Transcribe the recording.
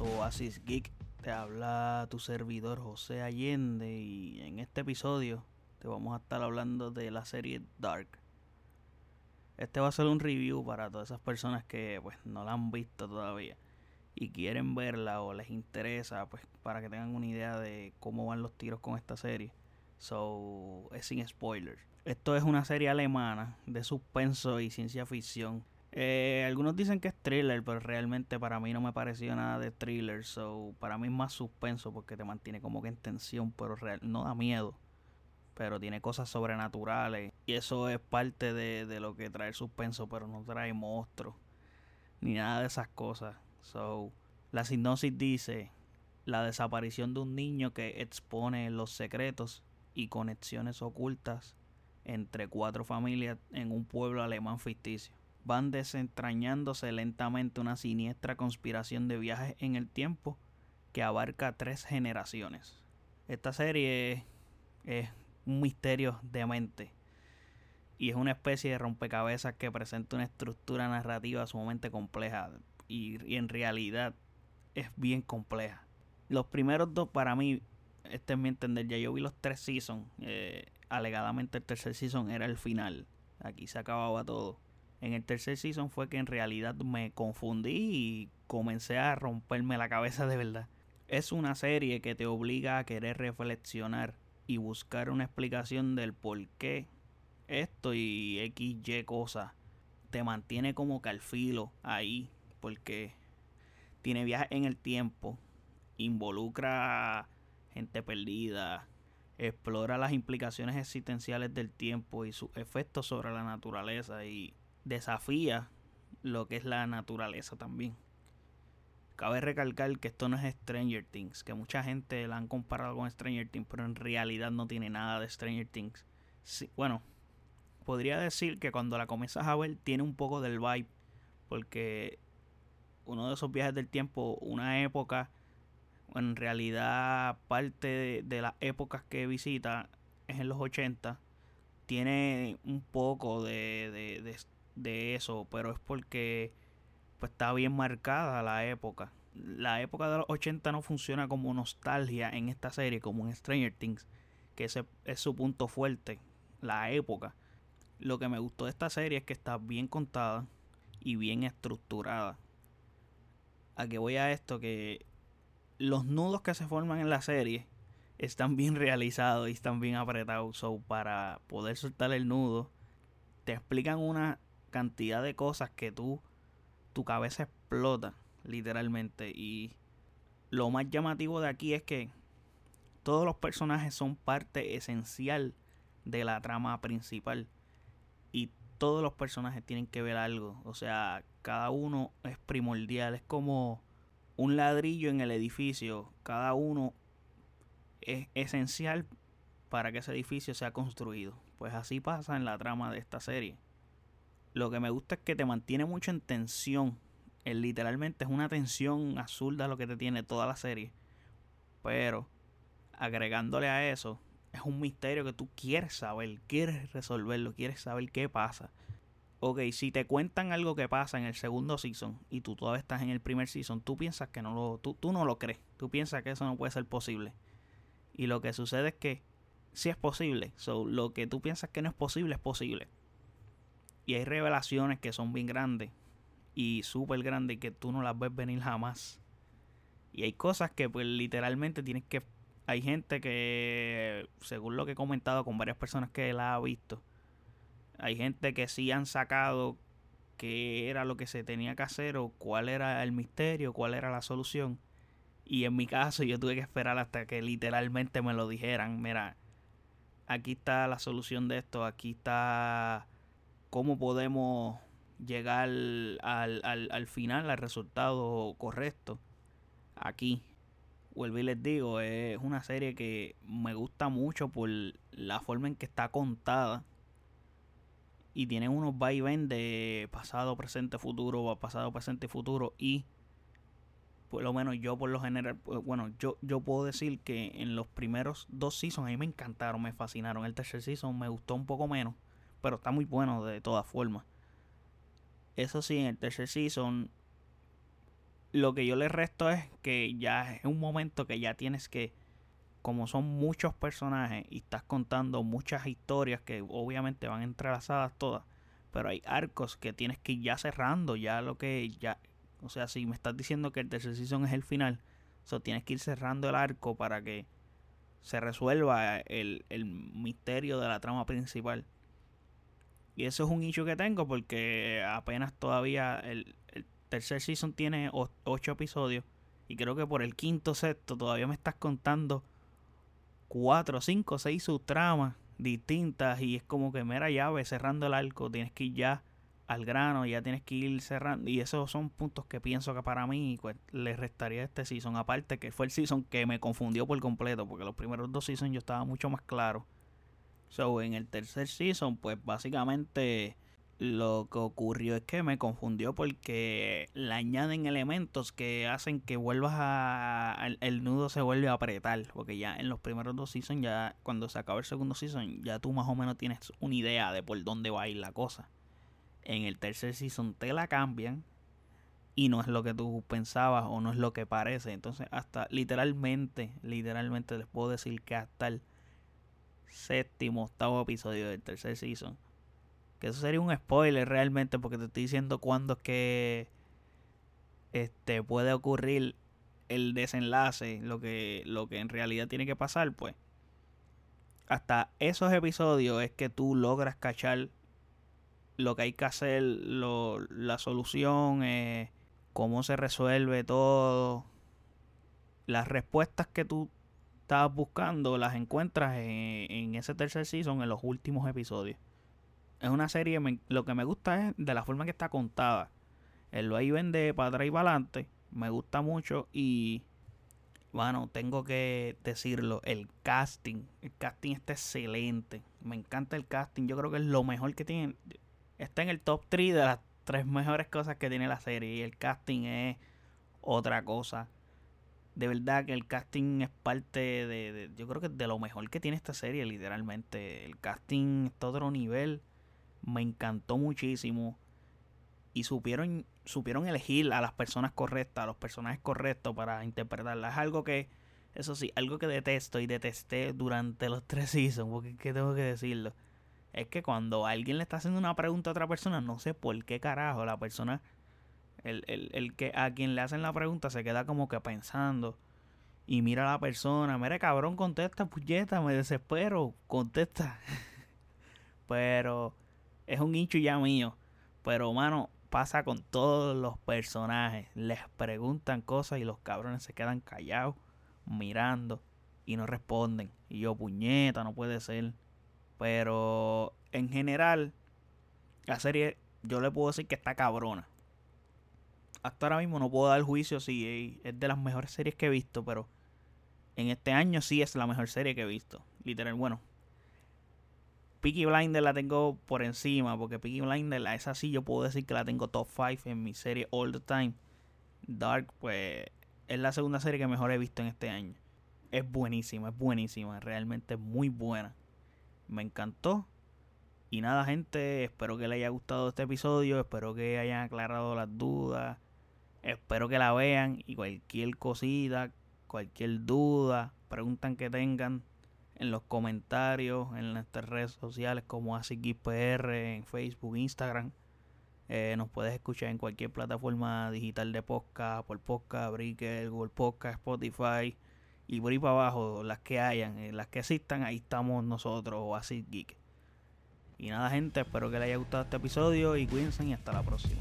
Oasis Geek. Te habla tu servidor José Allende y en este episodio te vamos a estar hablando de la serie Dark. Este va a ser un review para todas esas personas que pues no la han visto todavía y quieren verla o les interesa pues para que tengan una idea de cómo van los tiros con esta serie. So, es sin spoilers. Esto es una serie alemana de suspenso y ciencia ficción eh, algunos dicen que es thriller, pero realmente para mí no me pareció nada de thriller. So, para mí es más suspenso porque te mantiene como que en tensión, pero real, no da miedo. Pero tiene cosas sobrenaturales. Y eso es parte de, de lo que trae el suspenso, pero no trae monstruos. Ni nada de esas cosas. So, la sinopsis dice la desaparición de un niño que expone los secretos y conexiones ocultas entre cuatro familias en un pueblo alemán ficticio van desentrañándose lentamente una siniestra conspiración de viajes en el tiempo que abarca tres generaciones. Esta serie es un misterio de mente y es una especie de rompecabezas que presenta una estructura narrativa sumamente compleja y, en realidad es bien compleja. Los primeros dos para mí, este es mi entender, ya yo vi los tres seasons, eh, alegadamente el tercer season era el final, aquí se acababa todo en el tercer season fue que en realidad me confundí y comencé a romperme la cabeza de verdad. Es una serie que te obliga a querer reflexionar y buscar una explicación del por qué esto y XY cosa te mantiene como calfilo ahí porque tiene viajes en el tiempo, involucra gente perdida, explora las implicaciones existenciales del tiempo y sus efectos sobre la naturaleza y desafía lo que es la naturaleza también. Cabe recalcar que esto no es Stranger Things, que mucha gente la han comparado con Stranger Things, pero en realidad no tiene nada de Stranger Things. bueno, podría decir que cuando la comienzas a ver tiene un poco del vibe, porque uno de esos viajes del tiempo, una época, en realidad parte de, las épocas que visita es en los 80, tiene un poco de, de, de eso, pero es porque pues está bien marcada la época. La época de los 80 no funciona como nostalgia en esta serie, como en Stranger Things, que ese es su punto fuerte, la época. Lo que me gustó de esta serie es que está bien contada y bien estructurada. A que voy a esto que los nudos que se forman en la serie están bien realizados y están bien apretados. So, para poder soltar el nudo, te explican una cantidad de cosas que tú, tu cabeza explota, literalmente. Y lo más llamativo de aquí es que todos los personajes son parte esencial de la trama principal. Y todos los personajes tienen que ver algo. O sea, cada uno es primordial. Es como un ladrillo en el edificio. Cada uno es esencial para que ese edificio sea construido. Pues así pasa en la trama de esta serie. Lo que me gusta es que te mantiene mucho en tensión. El, literalmente es una tensión absurda lo que te tiene toda la serie. Pero agregándole a eso, es un misterio que tú quieres saber, quieres resolverlo, quieres saber qué pasa. Ok, si te cuentan algo que pasa en el segundo season y tú todavía estás en el primer season, tú piensas que no lo, tú, tú no lo crees, tú piensas que eso no puede ser posible. Y lo que sucede es que sí es posible. So, lo que tú piensas que no es posible es posible. Y hay revelaciones que son bien grandes y súper grandes que tú no las ves venir jamás. Y hay cosas que pues literalmente tienes que... Hay gente que, según lo que he comentado con varias personas que la ha visto, hay gente que sí han sacado qué era lo que se tenía que hacer o cuál era el misterio, cuál era la solución. Y en mi caso yo tuve que esperar hasta que literalmente me lo dijeran. Mira, aquí está la solución de esto, aquí está cómo podemos llegar al, al, final, al resultado correcto. Aquí, vuelvo y les digo, es una serie que me gusta mucho por la forma en que está contada. Y tiene unos ven de pasado, presente, futuro, pasado, presente y futuro. Y por lo menos yo por lo general, pues, bueno, yo, yo puedo decir que en los primeros dos seasons a mí me encantaron, me fascinaron. El tercer season me gustó un poco menos pero está muy bueno de todas formas. Eso sí, en el tercer season lo que yo le resto es que ya es un momento que ya tienes que, como son muchos personajes y estás contando muchas historias que obviamente van entrelazadas todas, pero hay arcos que tienes que ir ya cerrando, ya lo que ya, o sea, si me estás diciendo que el tercer season es el final, so tienes que ir cerrando el arco para que se resuelva el, el misterio de la trama principal. Y eso es un issue que tengo porque apenas todavía el, tercer season tiene ocho episodios. Y creo que por el quinto sexto todavía me estás contando cuatro, cinco, seis subtramas distintas. Y es como que mera llave cerrando el arco. Tienes que ir ya al grano, ya tienes que ir cerrando. Y esos son puntos que pienso que para mí pues, le restaría este season. Aparte que fue el season que me confundió por completo. Porque los primeros dos seasons yo estaba mucho más claro. So, en el tercer season, pues básicamente lo que ocurrió es que me confundió porque le añaden elementos que hacen que vuelvas a. El, nudo se vuelve a apretar. Porque ya en los primeros dos seasons, ya cuando se acaba el segundo season, ya tú más o menos tienes una idea de por dónde va a ir la cosa. En el tercer season te la cambian y no es lo que tú pensabas o no es lo que parece. Entonces, hasta literalmente, literalmente les puedo decir que hasta el séptimo, octavo episodio del tercer season. Que eso sería un spoiler realmente porque te estoy diciendo cuándo es que este puede ocurrir el desenlace, lo que lo que en realidad tiene que pasar, pues. Hasta esos episodios es que tú logras cachar lo que hay que hacer, lo, la solución, eh, cómo se resuelve todo, las respuestas que tú estabas buscando las encuentras en, en ese tercer season en los últimos episodios es una serie, lo que me gusta es de la forma que está contada. El va y vende para atrás y para adelante. Me gusta mucho y bueno, tengo que decirlo, el casting, el casting está excelente. Me encanta el casting, yo creo que es lo mejor que tiene. Está en el top 3 de las tres mejores cosas que tiene la serie y el casting es otra cosa. De verdad que el casting es parte de, yo creo que de lo mejor que tiene esta serie, literalmente. El casting está otro nivel me encantó muchísimo y supieron supieron elegir a las personas correctas, a los personajes correctos para interpretarla. Es algo que, eso sí, algo que detesto y detesté durante los tres seasons, porque ¿qué tengo que decirlo? Es que cuando alguien le está haciendo una pregunta a otra persona, no sé por qué carajo la persona, el, el, el que a quien le hacen la pregunta se queda como que pensando y mira a la persona, mire cabrón, contesta, puñeta, me desespero, contesta. Pero es un hincho ya mío. Pero, mano, pasa con todos los personajes. Les preguntan cosas y los cabrones se quedan callados, mirando y no responden. Y yo, puñeta, no puede ser. Pero, en general, la serie, yo le puedo decir que está cabrona. Hasta ahora mismo no puedo dar juicio si es de las mejores series que he visto, pero en este año sí es la mejor serie que he visto. Literal, bueno, Peaky Blinder la tengo por encima, porque Peaky Blinder, esa sí yo puedo decir que la tengo top 5 en mi serie all the time. Dark, pues, es la segunda serie que mejor he visto en este año. Es buenísima, es buenísima, realmente muy buena. Me encantó. Y nada, gente, espero que les haya gustado este episodio, espero que hayan aclarado las dudas, espero que la vean y cualquier cosita, cualquier duda, preguntan que tengan, en los comentarios, en nuestras redes sociales como ASICPR, en Facebook, Instagram. Eh, nos puedes escuchar en cualquier plataforma digital de podcast, por podcast, Breaker, Google Podcast, Spotify y por ahí para abajo, las que hayan, eh, las que existan, ahí estamos nosotros o Geek. Y nada gente, espero que les haya gustado este episodio y cuídense y hasta la próxima.